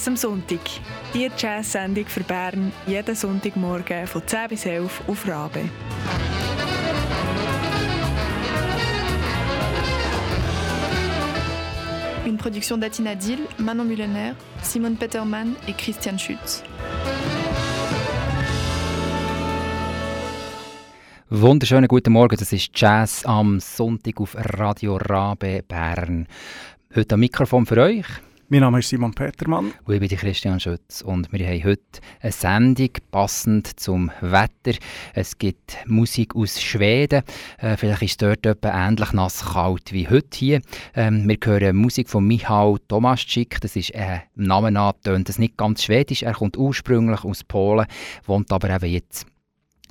Jazz am Sonntag. Die Jazz-Sendung für Bern jeden Sonntagmorgen von 10 bis 11 auf Rabe. Une production d'Atina Dill, Manon Mullener, Simone Peterman et Christian Schütz. Wunderschönen guten Morgen, das ist Jazz am Sonntag auf Radio Rabe Bern. Heute am Mikrofon für euch mein Name ist Simon Petermann. Und ich bin Christian Schütz. Und wir haben heute eine Sendung passend zum Wetter. Es gibt Musik aus Schweden. Äh, vielleicht ist dort etwa ähnlich nass kalt wie heute hier. Ähm, wir hören Musik von Michał Tomaschik. Das ist äh, Namen an, tönt das nicht ganz schwedisch. Er kommt ursprünglich aus Polen, wohnt aber eben jetzt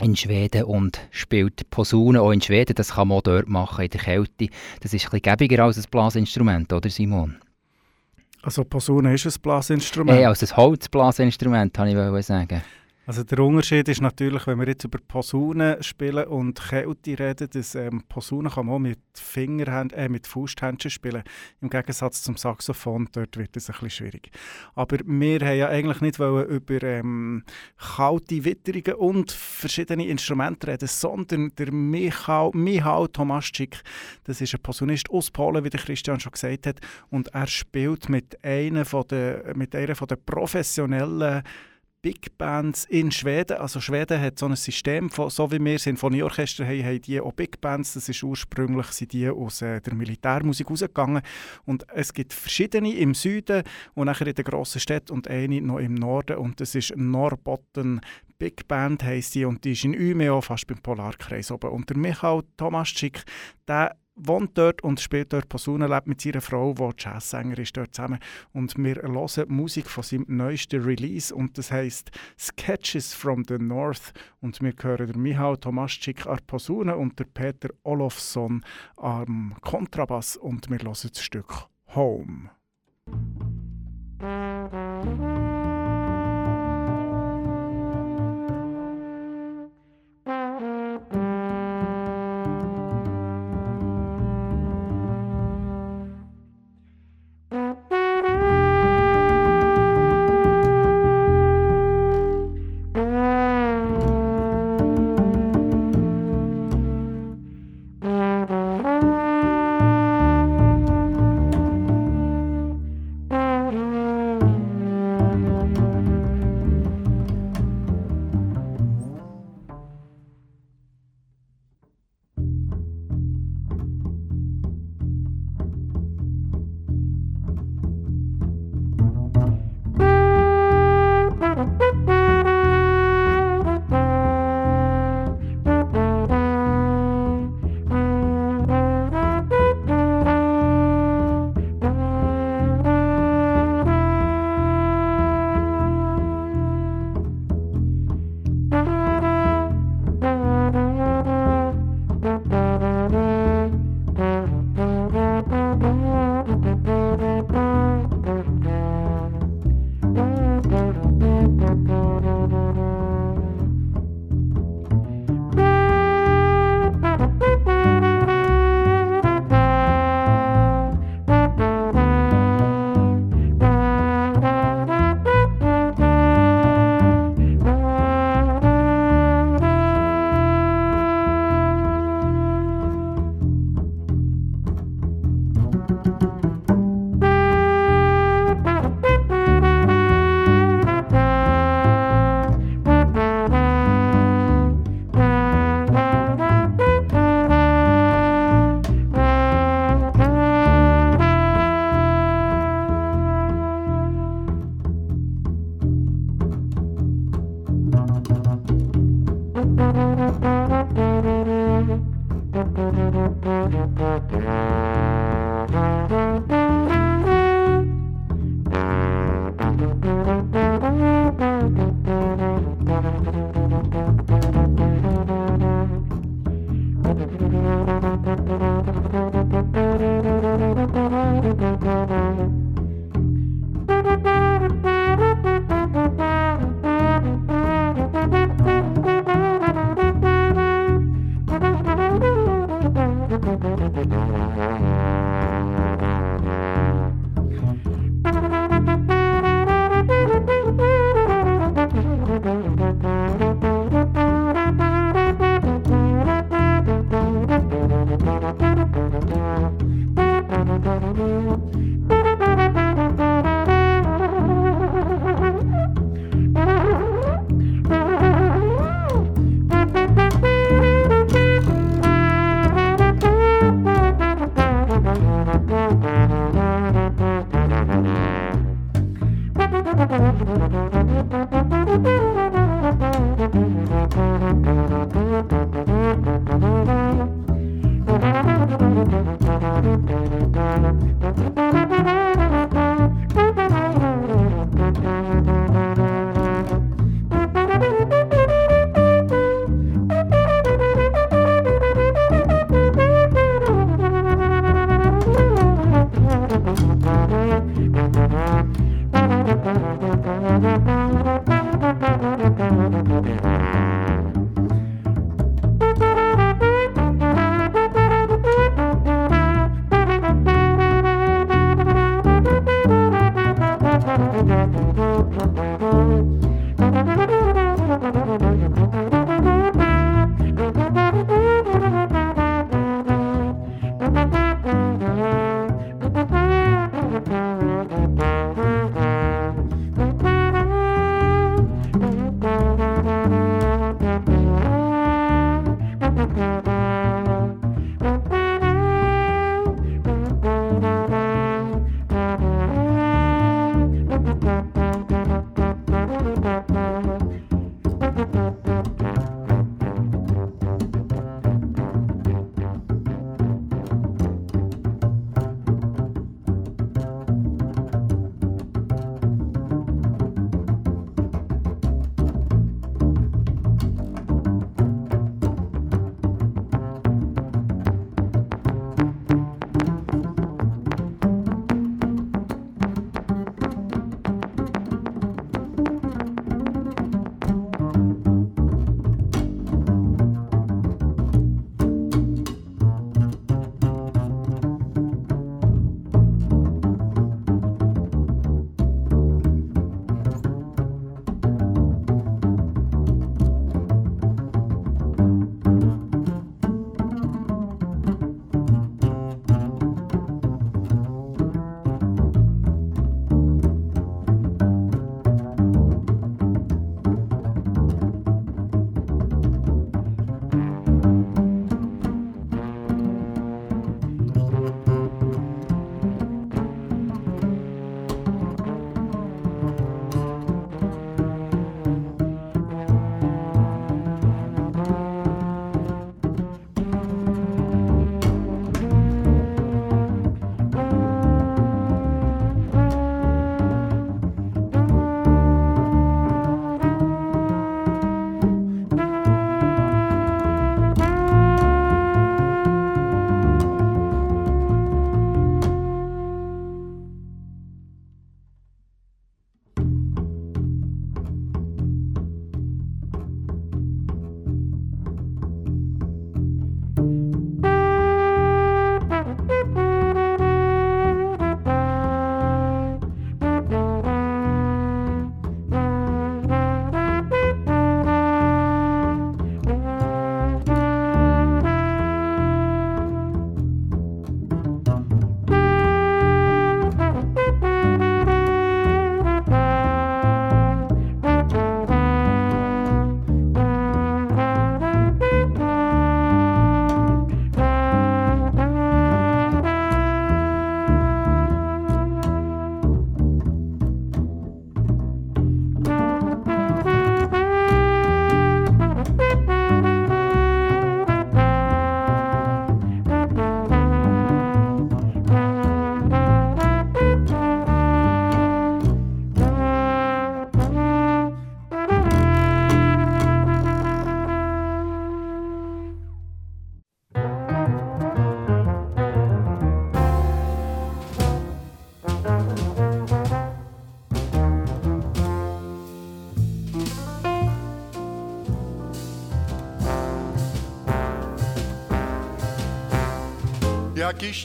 in Schweden und spielt Posaune auch in Schweden. Das kann man auch dort machen, in der Kälte. Das ist ein bisschen gäbiger als ein Blasinstrument, oder Simon? Also Posaune ist ein Blasinstrument? Hey, also ein Holzblasinstrument, wollte ich sagen. Also der Unterschied ist natürlich, wenn wir jetzt über Posaunen spielen und Kälte reden, dass ähm, Posaunen kann man auch mit Fingerhänden, äh, mit Fausthändchen spielen. Im Gegensatz zum Saxophon, dort wird es ein bisschen schwierig. Aber wir haben ja eigentlich nicht wollen über ähm, kalte Witterungen und verschiedene Instrumente reden, sondern der Michał, Michał Tomaschik, das ist ein Posaunist aus Polen, wie der Christian schon gesagt hat, und er spielt mit einer von der, mit einer von den professionellen Big Bands in Schweden. Also Schweden hat so ein System, von, so wie wir Sinfonieorchester haben, haben die auch Big Bands. Das ist ursprünglich sind die aus äh, der Militärmusik rausgegangen. Und es gibt verschiedene im Süden und nachher in den grossen Städten und eine noch im Norden. Und das ist Norbotten Big Band heisst die und die ist in Umeå, fast beim Polarkreis oben. Und der Michael Tomaschik, der wohnt dort und spielt dort Posaune, lebt mit seiner Frau, die Jazzsänger ist, dort zusammen. Und wir hören Musik von seinem neuesten Release und das heisst Sketches from the North. Und wir hören der Michał Tomaschik an Posaune und der Peter Olofsson am Kontrabass und wir hören das Stück Home.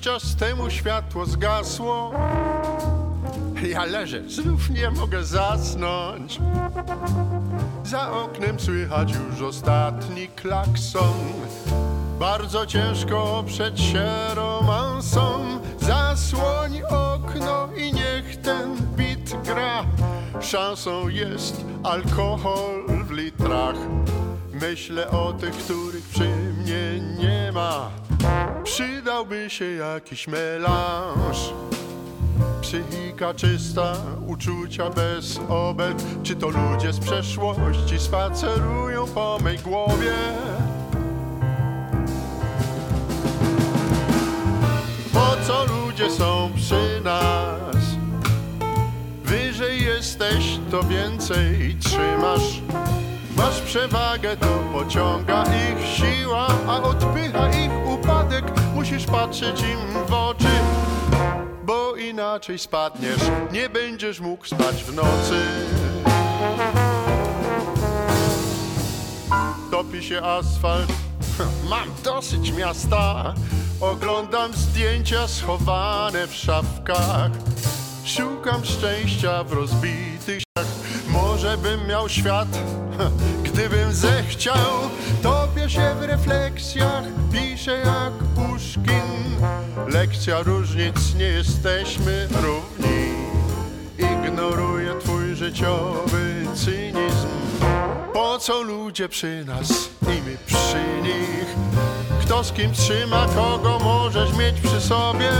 Czas temu światło zgasło. Ja leżę, znów nie mogę zasnąć. Za oknem słychać już ostatni klakson. Bardzo ciężko oprzeć się romansom. Zasłoń okno i niech ten bit gra. Szansą jest alkohol w litrach. Myślę o tych, których przy mnie nie ma. Przydałby się jakiś melanż. Psychika czysta, uczucia bez obelg Czy to ludzie z przeszłości spacerują po mej głowie? Po co ludzie są przy nas? Wyżej jesteś, to więcej trzymasz Masz przewagę, to pociąga ich siła A odpycha ich Musisz patrzeć im w oczy bo inaczej spadniesz, nie będziesz mógł spać w nocy. Topi się asfalt, mam dosyć miasta. Oglądam zdjęcia schowane w szafkach. Szukam szczęścia w rozbitych. Może bym miał świat, gdybym zechciał. Topię się w refleksjach, piszę jak Puszkin. Lekcja różnic, nie jesteśmy równi. Ignoruję twój życiowy cynizm. Po co ludzie przy nas i my przy nich? Kto z kim trzyma, kogo możesz mieć przy sobie?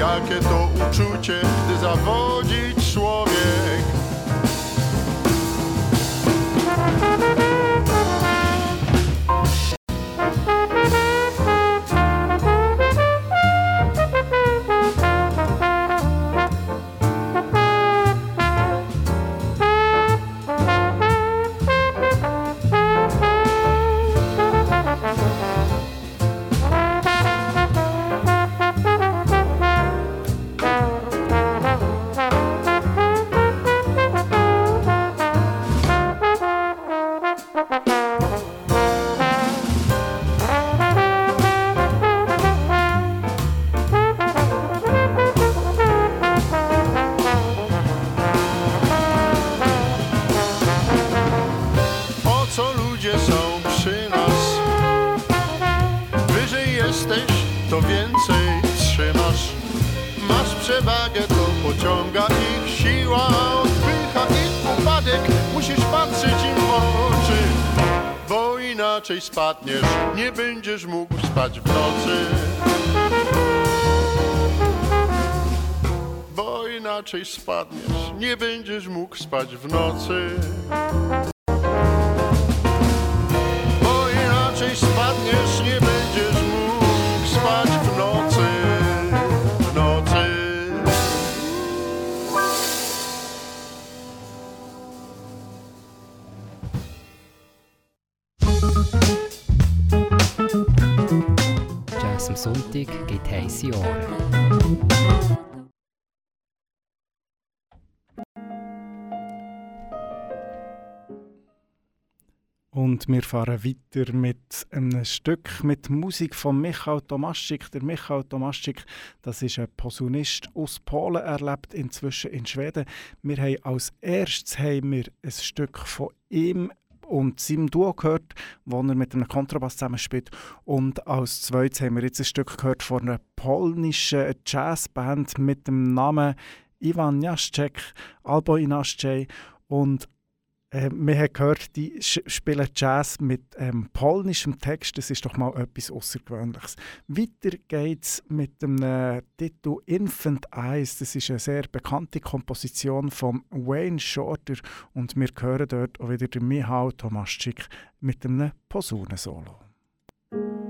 Jakie to uczucie, gdy zawodzi człowiek? Inaczej spadniesz, nie będziesz mógł spać w nocy. Bo inaczej spadniesz, nie będziesz mógł spać w nocy. Bo inaczej spadniesz, nie będziesz Sonntag gibt heisse Ohren. Und wir fahren weiter mit einem Stück mit Musik von Michał Tomaschik. Der Michał Tomaschik, das ist ein Posaunist aus Polen, er lebt inzwischen in Schweden. Wir haben als erstes haben wir ein Stück von ihm und seinem Duo gehört, wo er mit einem Kontrabass zusammenspielt. Und als zweites haben wir jetzt ein Stück gehört von einer polnischen Jazzband mit dem Namen Ivan Jaschek, Albo Inascej. Und äh, wir haben gehört, die spielen Jazz mit ähm, polnischem Text. Das ist doch mal etwas Außergewöhnliches. Weiter geht's mit dem äh, Titel Infant Eyes. Das ist eine sehr bekannte Komposition von Wayne Shorter. Und wir hören dort auch wieder den Michał Tomaschik mit einem Posaunensolo. La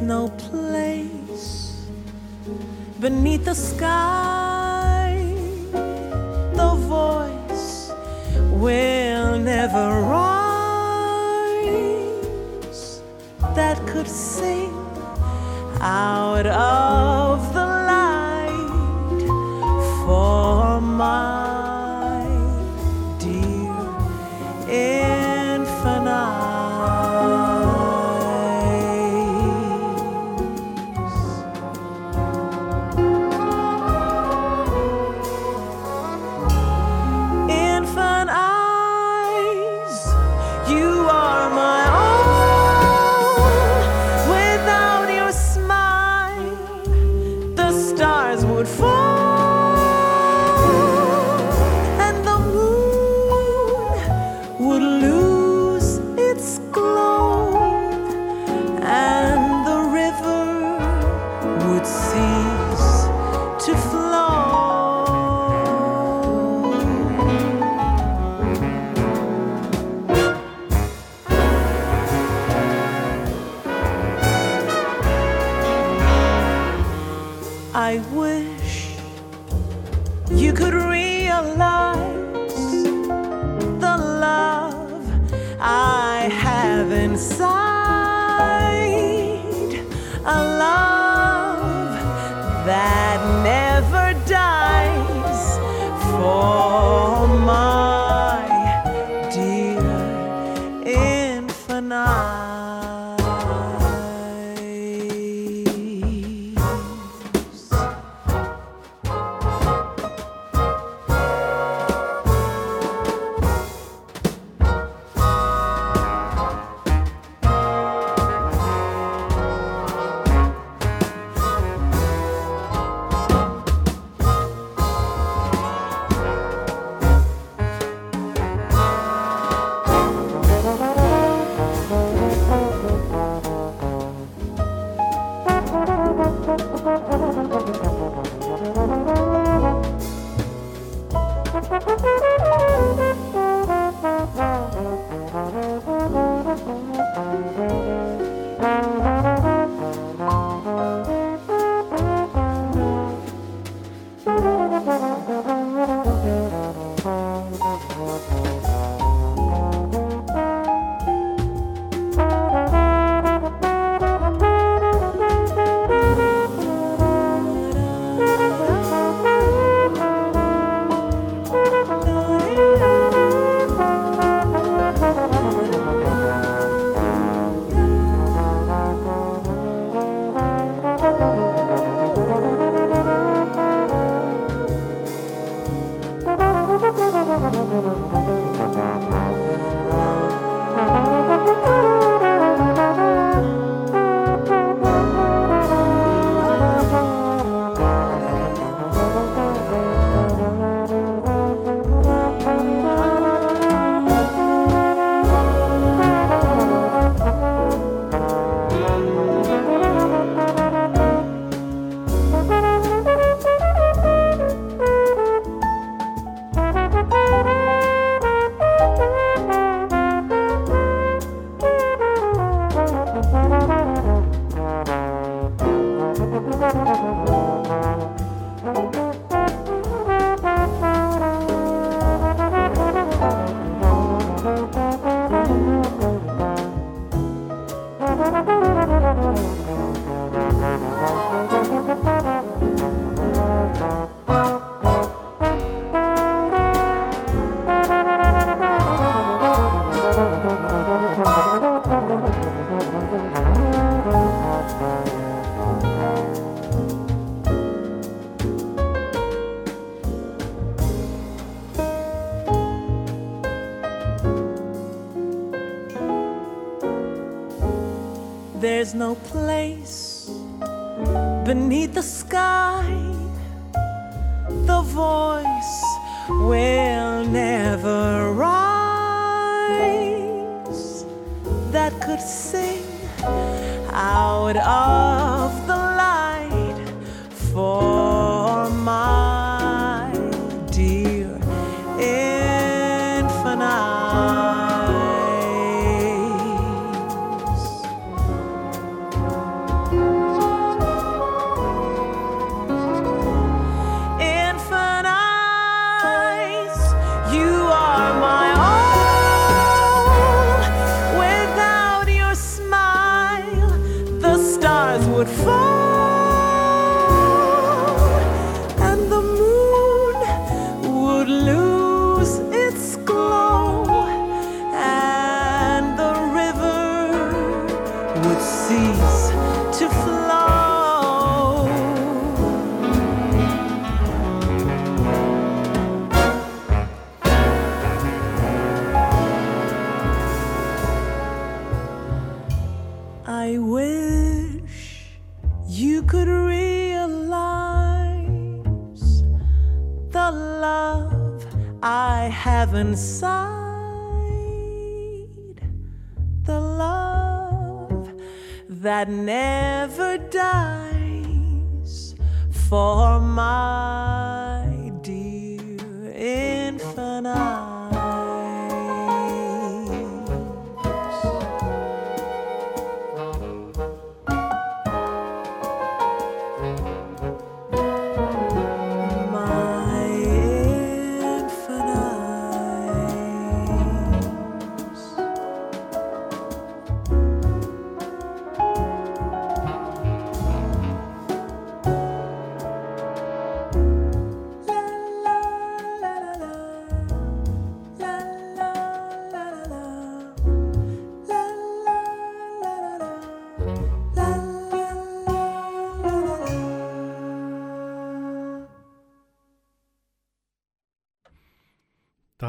no place beneath the sky.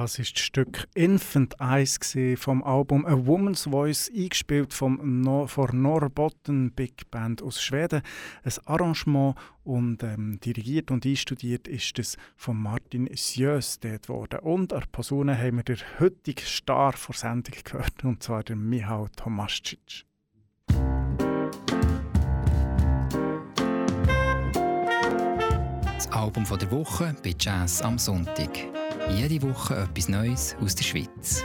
Das ist das Stück Infant Eyes vom Album A Woman's Voice, eingespielt vom no von Norrbotten Big Band aus Schweden. Ein Arrangement und ähm, dirigiert und einstudiert ist es von Martin Sjös dort worden. Und an Posaune haben wir den heutigen Star vor Sendung gehört, und zwar den Michał Tomascic. Das Album der Woche bei Jazz am Sonntag. Jede Woche etwas Neues aus der Schweiz.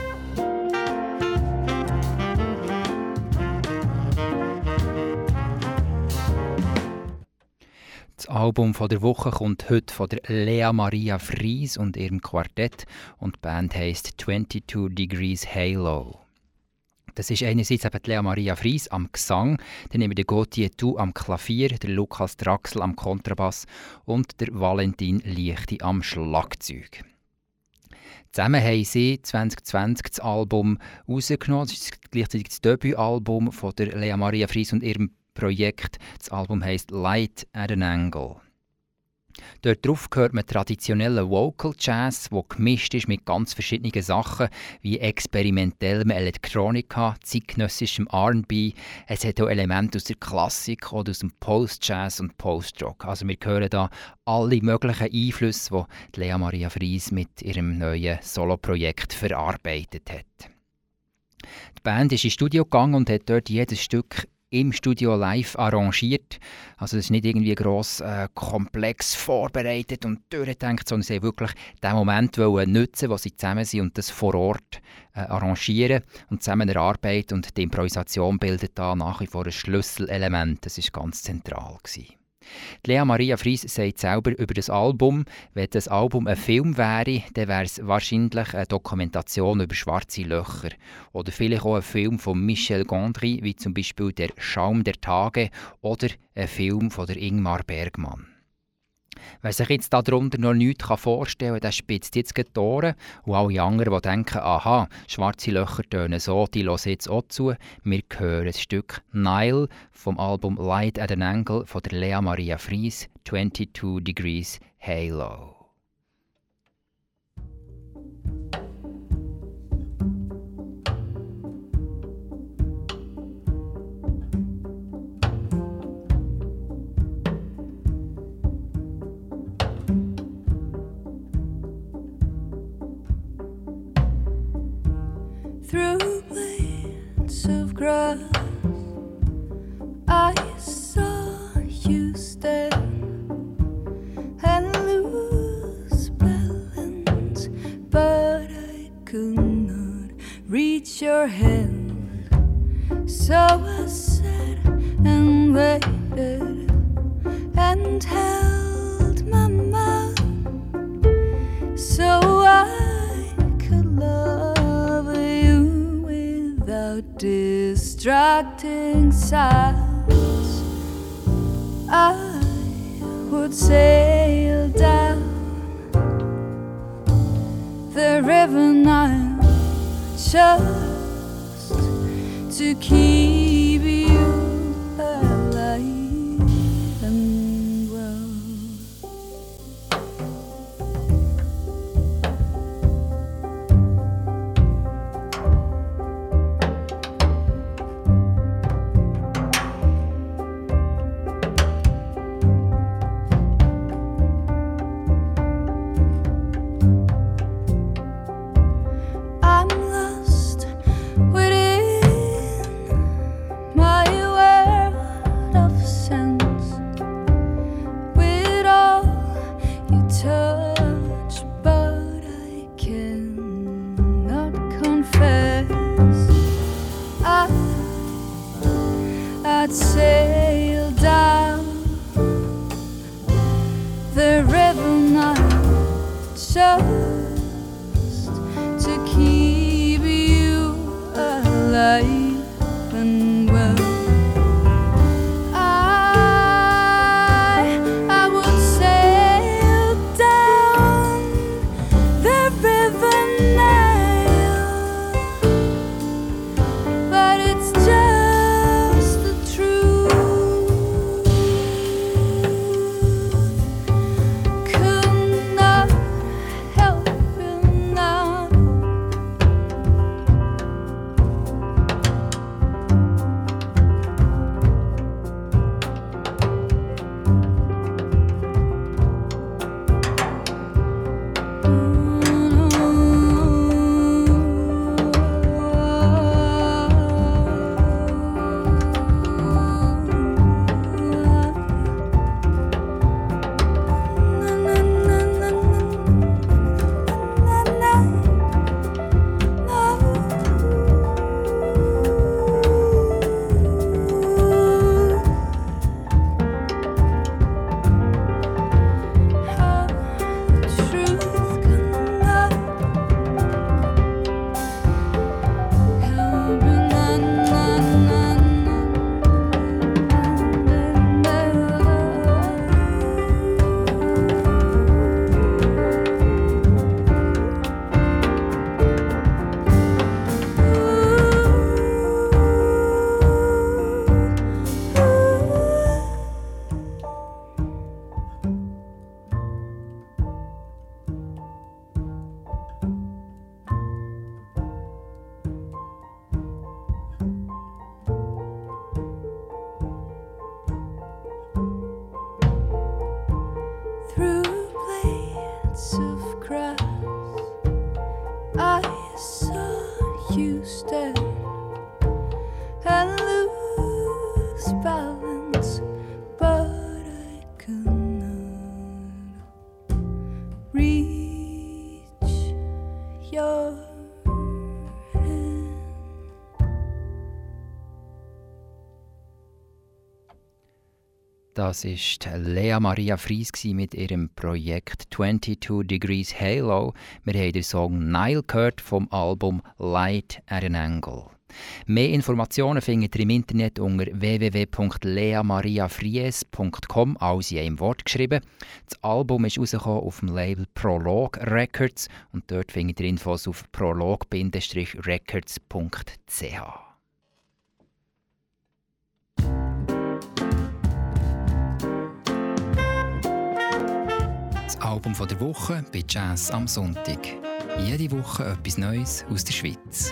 Das Album von der Woche kommt heute von der Lea Maria Fries und ihrem Quartett und die Band heisst 22 Degrees Halo. Das ist einerseits eben Lea Maria Fries am Gesang, dann nehmen wir Gauthier Tu am Klavier, der Lukas Draxel am Kontrabass und der Valentin Lichti am Schlagzeug. Zusammen haben sie 2020 das Album rausgenommen. Das ist gleichzeitig das Debütalbum von der Lea Maria Fries und ihrem Projekt. Das Album heißt Light at an Angle. Dort drauf hört man traditionellen Vocal Jazz, wo gemischt ist mit ganz verschiedenen Sachen, wie experimentellem Elektronika, zeitgenössischem R&B. Es hat auch Elemente aus der Klassik oder aus dem Post-Jazz und Post-Rock. Also wir hören da alle möglichen Einflüsse, die Lea Maria Fries mit ihrem neuen Soloprojekt verarbeitet hat. Die Band ist ins Studio gegangen und hat dort jedes Stück im Studio live arrangiert. Also es ist nicht irgendwie gross äh, komplex vorbereitet und durchgedacht, sondern sie wirklich den Moment wollen nutzen, wo sie zusammen sind und das vor Ort äh, arrangieren und zusammen erarbeiten und die Improvisation bildet da nach wie vor ein Schlüsselelement. Das ist ganz zentral gewesen. Lea Maria Fries sagt selber über das Album, wenn das Album ein Film wäre, dann wäre es wahrscheinlich eine Dokumentation über schwarze Löcher. Oder vielleicht auch ein Film von Michel Gondry, wie zum Beispiel Der Schaum der Tage oder ein Film von der Ingmar Bergmann. Wer sich jetzt darunter noch nichts vorstellen kann, der spitzt jetzt die Ohren. Und alle anderen, die denken, aha, schwarze Löcher tönen so, die hören jetzt auch zu. Wir hören das Stück Nile vom Album Light at an Angle von der Lea Maria Fries, 22 Degrees Halo. Your hand. So I sat and waited and held my mouth so I could love you without distracting sounds. I would sail down the river Nile to keep Das ist Lea Maria Fries mit ihrem Projekt 22 Degrees Halo. Wir haben den Song Nile gehört vom Album Light at an Angle. Mehr Informationen findet ihr im Internet unter www.leamariafries.com, alles in einem Wort geschrieben. Das Album ist rausgekommen auf dem Label Prolog Records und dort findet ihr Infos auf prolog-records.ch. Das Album der Woche bei Jazz am Sonntag. Jede Woche etwas Neues aus der Schweiz.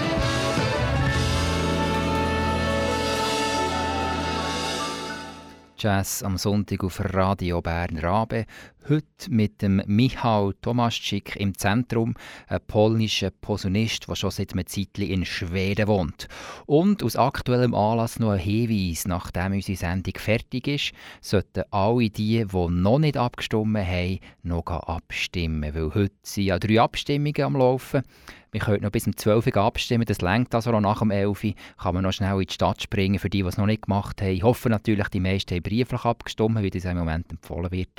Jazz am Sonntag auf Radio Bern Rabe. Heute mit dem Michał Tomaschik im Zentrum, ein polnischer Posaunist, der schon seit einem Zeitchen in Schweden wohnt. Und aus aktuellem Anlass noch ein Hinweis, nachdem unsere Sendung fertig ist, sollten alle die, die noch nicht abgestimmt haben, noch abstimmen. Weil heute sind ja drei Abstimmungen am Laufen. Wir können noch bis um 12 Uhr abstimmen, das längt also noch nach dem 11 Uhr. Kann man noch schnell in die Stadt springen, für die, die es noch nicht gemacht haben. Ich hoffe natürlich, die meisten haben brieflich abgestimmt, wie das im Moment empfohlen wird.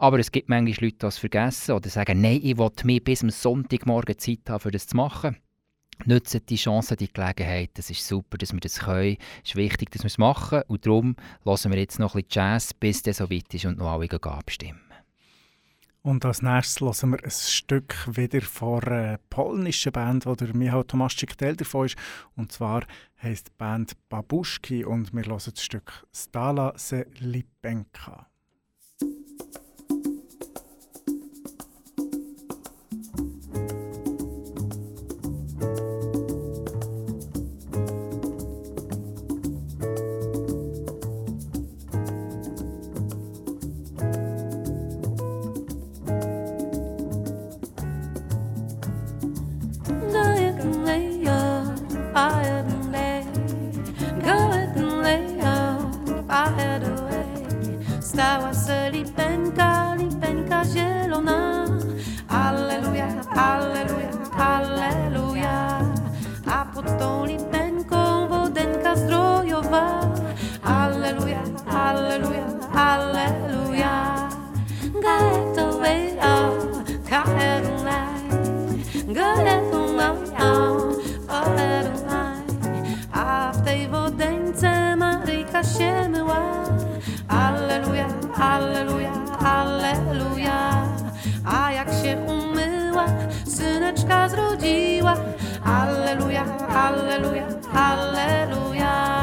Aber es gibt manchmal Leute, die das vergessen oder sagen, nein, ich will mir bis am Sonntagmorgen Zeit haben, für das zu machen. Nutzen die Chance, die Gelegenheit. Das ist super, dass wir das können. Es ist wichtig, dass wir es machen. Und darum lassen wir jetzt noch ein bisschen Jazz, bis der so weit ist und noch alle abstimmen. Und als nächstes hören wir ein Stück wieder von einer polnischen Band, wo der Michał Tomaszczyk Teil davon ist. Und zwar heisst die Band Babuszki und wir hören das Stück Stala se Lipenka. Stała se lipenka, lipenka zielona. Alleluja, alleluja, alleluja. A pod tą lipenką wodenka zdrojowa. Alleluja, alleluja, alleluja. Gaeto wea, kaerunai. Gaeto wea, kaerunai. A w tej wodeńce Maryjka się syneczka zrodziła. Alleluja, alleluja, alleluja.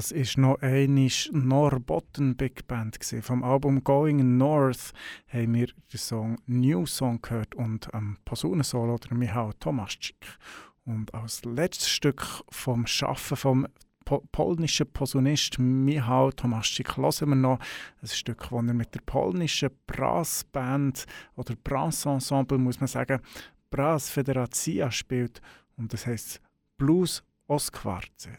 Das ist noch eine Norbotten Big Band. Vom Album Going North haben wir den Song New Song gehört und am Posaunensolo der Michał Tomaschik. Und als letztes Stück vom Schaffen vom po polnischen Posaunist Michał Tomaschik hören wir noch ein Stück, das er mit der polnischen Brassband oder Brassensemble, muss man sagen, Brass Federacja spielt und das heißt Blues Oskwarze.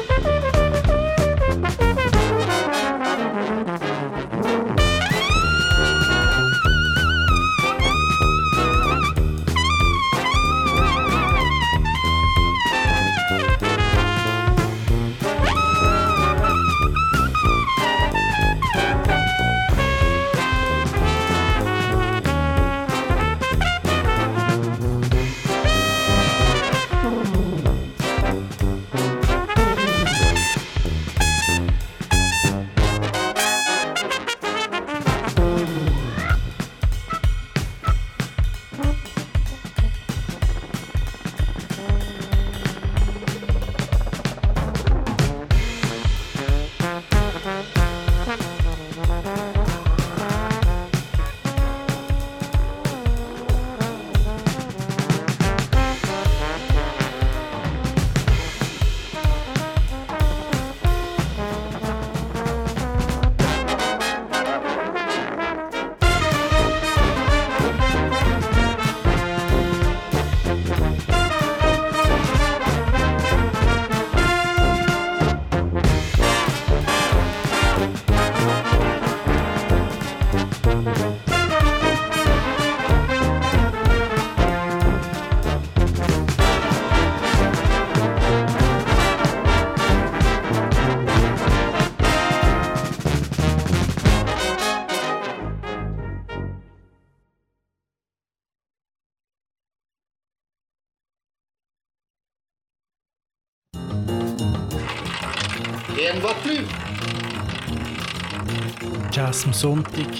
Jazz am Sonntag,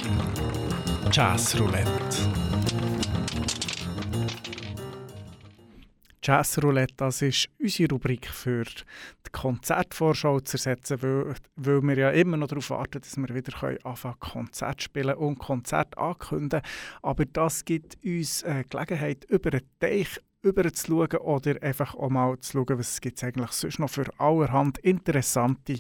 Jazz Roulette. Jazz Roulette, das ist unsere Rubrik für die Konzertvorschau zu ersetzen, weil, weil wir ja immer noch darauf warten, dass wir wieder anfangen Konzert spielen und Konzert ankündigen. Aber das gibt uns äh, Gelegenheit, über den Teich zu schauen oder einfach auch mal zu schauen, was es eigentlich sonst noch für allerhand interessante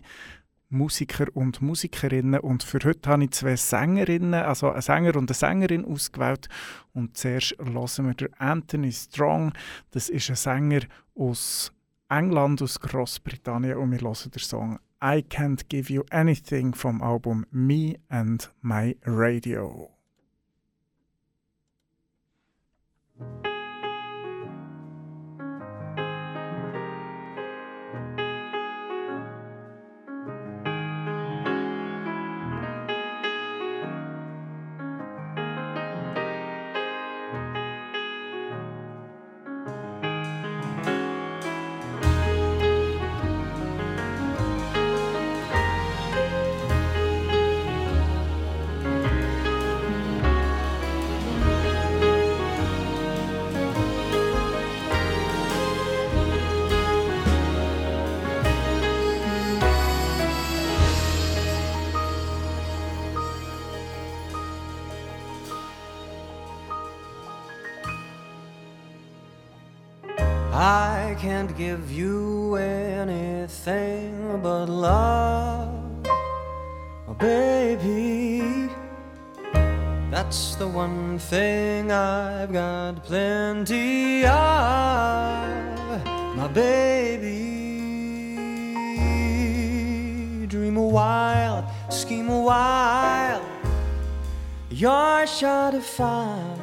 Musiker und Musikerinnen. Und für heute habe ich zwei Sängerinnen, also einen Sänger und eine Sängerin ausgewählt. Und zuerst hören wir den Anthony Strong, das ist ein Sänger aus England, aus Großbritannien und wir hören den Song I Can't Give You Anything vom Album Me and My Radio. While, scheme a while, you're sure to find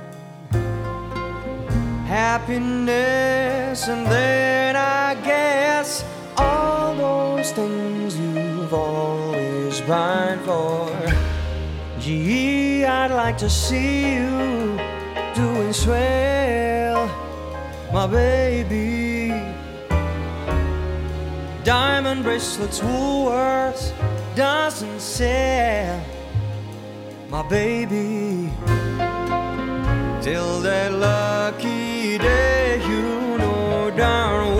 happiness, and then I guess all those things you've always pined for. Gee, I'd like to see you doing swell, my baby. Diamond bracelets, Woolworths doesn't sell, my baby. Till that lucky day, you know darn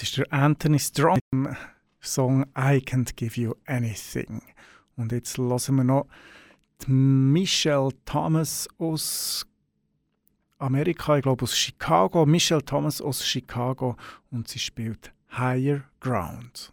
Das ist der Anthony Strong im Song I Can't Give You Anything. Und jetzt hören wir noch Michelle Thomas aus Amerika, ich glaube aus Chicago. Michelle Thomas aus Chicago und sie spielt Higher Ground.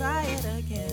Try it again.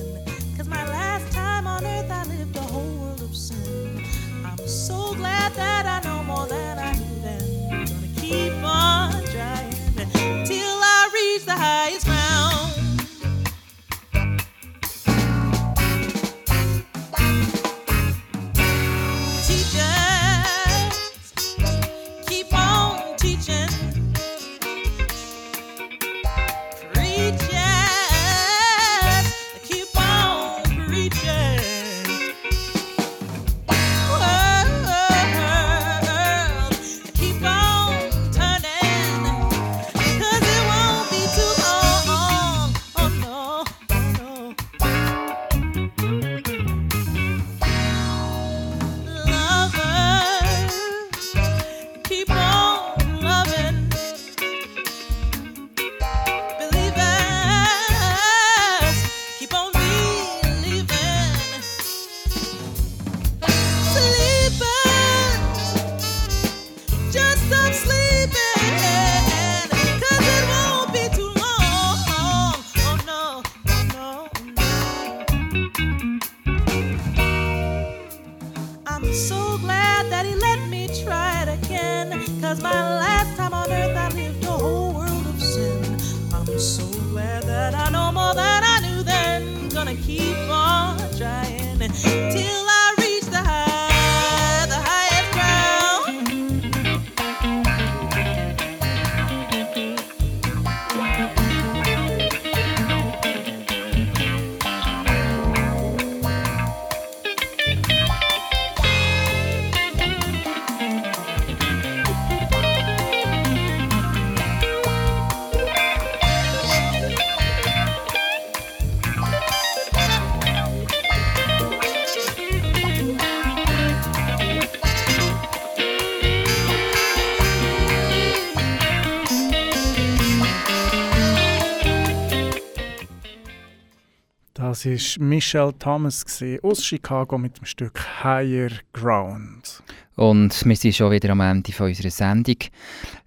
Das war Michelle Thomas aus Chicago mit dem Stück Higher Ground. Und wir sind schon wieder am Ende von unserer Sendung.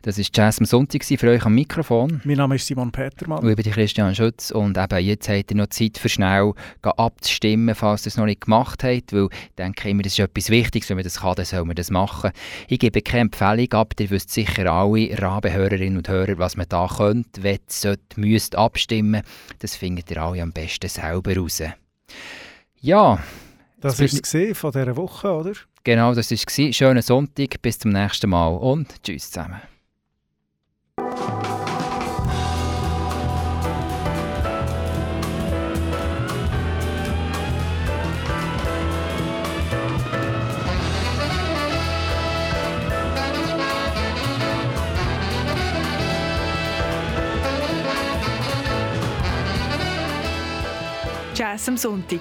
Das war Jazz am Sonntag für euch am Mikrofon. Mein Name ist Simon Petermann. Und ich bin Christian Schütz. Und eben jetzt habt ihr noch Zeit für schnell abzustimmen, falls ihr es noch nicht gemacht habt. Weil ich denke immer, das ist etwas Wichtiges. Wenn man das kann, dann soll man das machen. Ich gebe keine Empfehlung, aber ihr wisst sicher alle, Rabehörerinnen und Hörer, was man da könnt, will, sollte, müsst abstimmen. Das findet ihr alle am besten selber raus. Ja. Das war es von dieser Woche, oder? Genau, das war es. Schönen Sonntag, bis zum nächsten Mal und tschüss zusammen. Jazz am Sonntag.